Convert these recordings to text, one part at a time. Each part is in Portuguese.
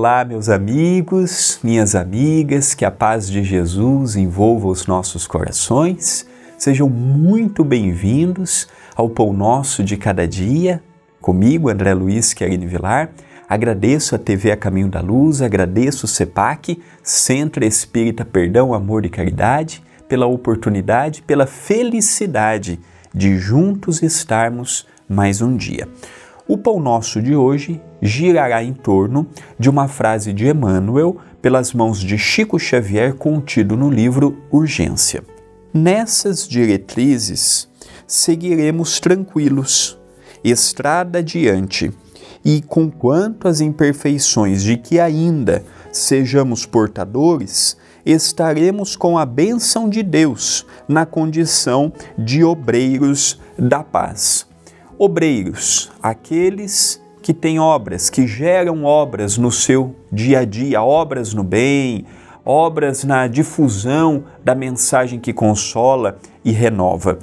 olá, meus amigos, minhas amigas, que a paz de Jesus envolva os nossos corações. Sejam muito bem-vindos ao Pão Nosso de Cada Dia, comigo, André Luiz Querini Vilar. Agradeço a TV A Caminho da Luz, agradeço o CEPAC, Centro Espírita Perdão, Amor e Caridade, pela oportunidade, pela felicidade de juntos estarmos mais um dia. O pão nosso de hoje girará em torno de uma frase de Emmanuel pelas mãos de Chico Xavier contido no livro Urgência. Nessas diretrizes seguiremos tranquilos, estrada adiante, e conquanto as imperfeições de que ainda sejamos portadores, estaremos com a bênção de Deus na condição de obreiros da paz obreiros, aqueles que têm obras, que geram obras no seu dia a dia, obras no bem, obras na difusão da mensagem que consola e renova.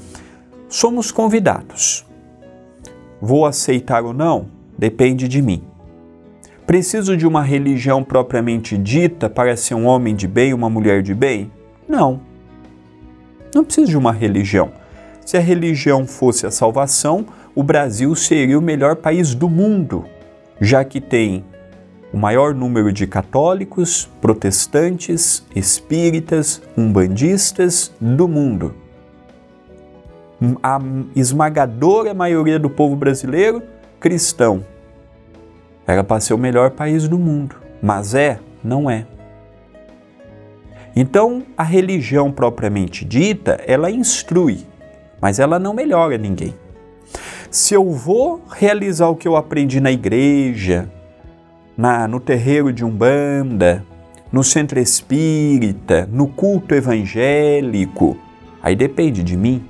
Somos convidados. Vou aceitar ou não? Depende de mim. Preciso de uma religião propriamente dita para ser um homem de bem, uma mulher de bem? Não. Não preciso de uma religião. Se a religião fosse a salvação, o Brasil seria o melhor país do mundo, já que tem o maior número de católicos, protestantes, espíritas, umbandistas do mundo. A esmagadora maioria do povo brasileiro cristão. Era para ser o melhor país do mundo, mas é, não é. Então, a religião propriamente dita, ela instrui, mas ela não melhora ninguém. Se eu vou realizar o que eu aprendi na igreja, na, no terreiro de Umbanda, no centro espírita, no culto evangélico, aí depende de mim.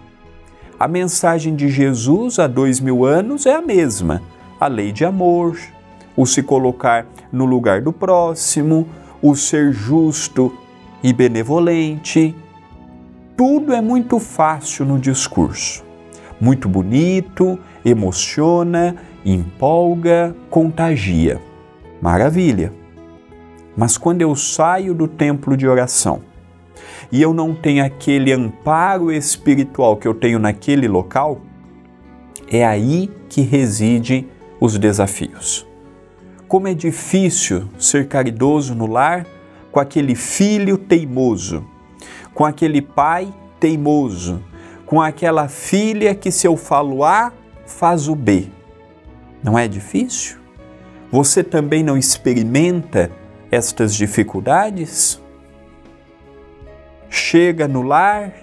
A mensagem de Jesus há dois mil anos é a mesma: a lei de amor, o se colocar no lugar do próximo, o ser justo e benevolente. Tudo é muito fácil no discurso muito bonito, emociona, empolga, contagia. Maravilha! Mas quando eu saio do templo de oração e eu não tenho aquele amparo espiritual que eu tenho naquele local, é aí que reside os desafios. Como é difícil ser caridoso no lar com aquele filho teimoso, com aquele pai teimoso, com aquela filha que, se eu falo A, faz o B. Não é difícil? Você também não experimenta estas dificuldades? Chega no lar,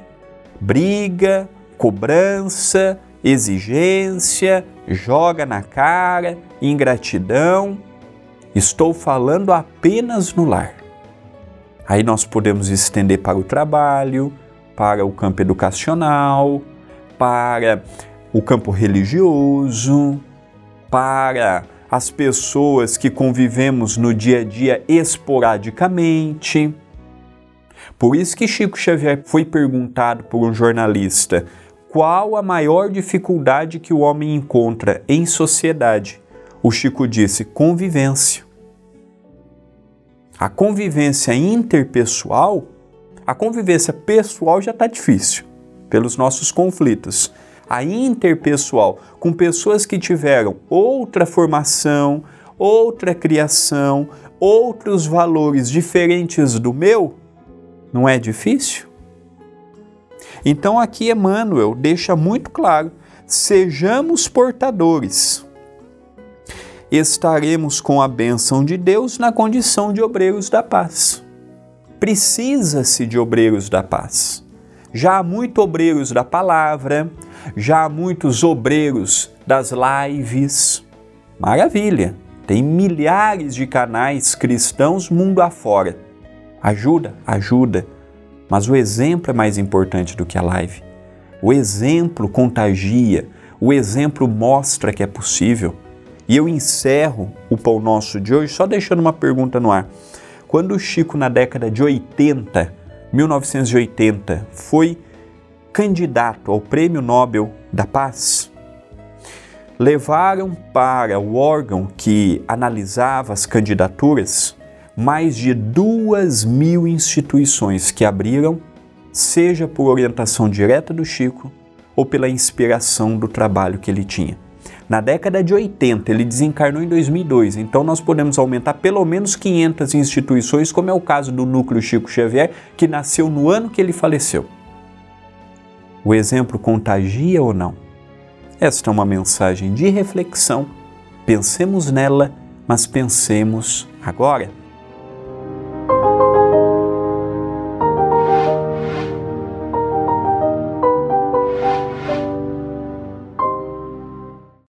briga, cobrança, exigência, joga na cara, ingratidão. Estou falando apenas no lar. Aí nós podemos estender para o trabalho, para o campo educacional, para o campo religioso, para as pessoas que convivemos no dia a dia esporadicamente. Por isso que Chico Xavier foi perguntado por um jornalista qual a maior dificuldade que o homem encontra em sociedade. O Chico disse: convivência. A convivência interpessoal a convivência pessoal já está difícil pelos nossos conflitos. A interpessoal, com pessoas que tiveram outra formação, outra criação, outros valores diferentes do meu, não é difícil? Então aqui Emmanuel deixa muito claro: sejamos portadores. Estaremos com a bênção de Deus na condição de obreiros da paz precisa-se de obreiros da paz. Já há muitos obreiros da palavra, já há muitos obreiros das lives. Maravilha! Tem milhares de canais cristãos mundo afora. Ajuda, ajuda. Mas o exemplo é mais importante do que a live. O exemplo contagia, o exemplo mostra que é possível. E eu encerro o Pão Nosso de hoje só deixando uma pergunta no ar. Quando o Chico, na década de 80, 1980, foi candidato ao Prêmio Nobel da Paz, levaram para o órgão que analisava as candidaturas mais de duas mil instituições que abriram, seja por orientação direta do Chico ou pela inspiração do trabalho que ele tinha. Na década de 80, ele desencarnou em 2002, então nós podemos aumentar pelo menos 500 instituições, como é o caso do Núcleo Chico Xavier, que nasceu no ano que ele faleceu. O exemplo contagia ou não? Esta é uma mensagem de reflexão. Pensemos nela, mas pensemos agora.